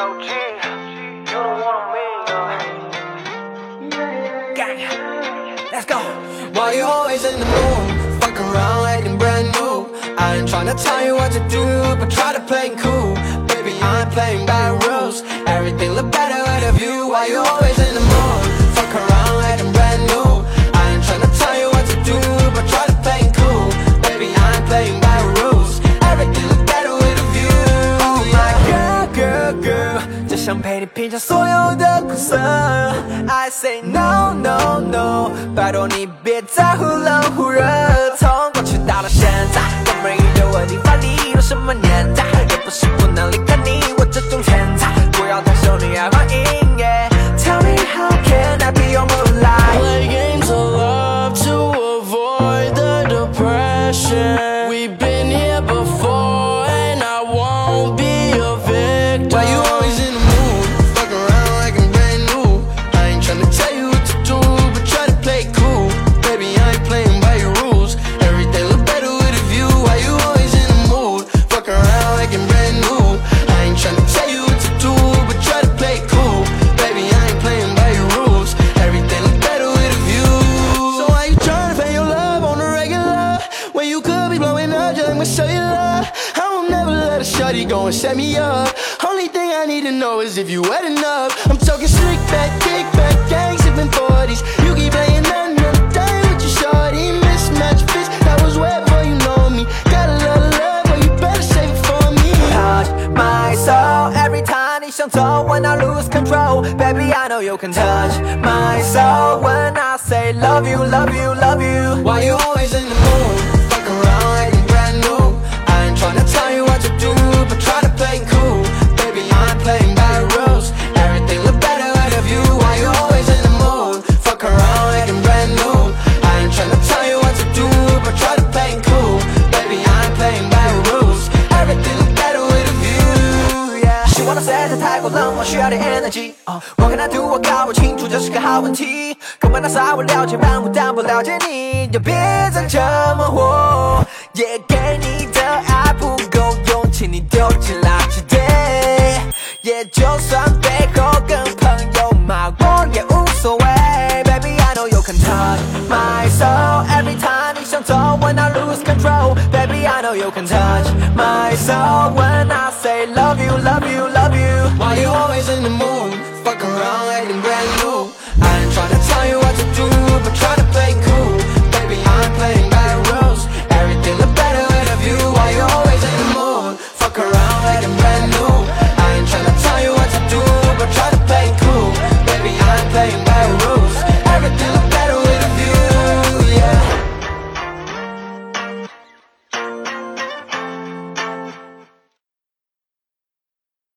LG, you don't want me, no. Gang, let's go. Why you always in the mood? Fuck around acting brand new. I ain't tryna tell you what to do, but try to play it cool. Baby, I ain't playing by rules. Everything look better with a view. Why you 想陪你品尝所有的苦涩。I say no, no, no，拜托你别再忽冷忽热。从过去到了现在，我们依旧稳定发力，都什么年代，也不是不能离开你，我这种天才，不要太受女孩欢迎。Yeah, tell me how can I be your moonlight? blowing up, just let me show you love. I won't never let a shorty go and set me up. Only thing I need to know is if you wet enough. I'm talking slick back, kick back, gang sipping 40s. You keep playing another day with your shorty. Mismatch fits, that was wet before you know me. Got a lot of love, but you better save it for me. touch my soul every time 你想走 when I lose control baby I know you can touch my soul when I say love you love you love you Why you always in the mood? 太过冷漠，需要点 energy。哦，What can I do？我搞不清楚，这是个好问题。根本那啥我了解，但我但不了解你，就别再这么活。也给你的爱不够用，请你丢进垃圾堆。也就算背后跟朋友骂我也无所谓。Baby I know you can touch my soul every time 你想走，When I lose control。Baby I know you can touch my soul when I say love you love you around like a brand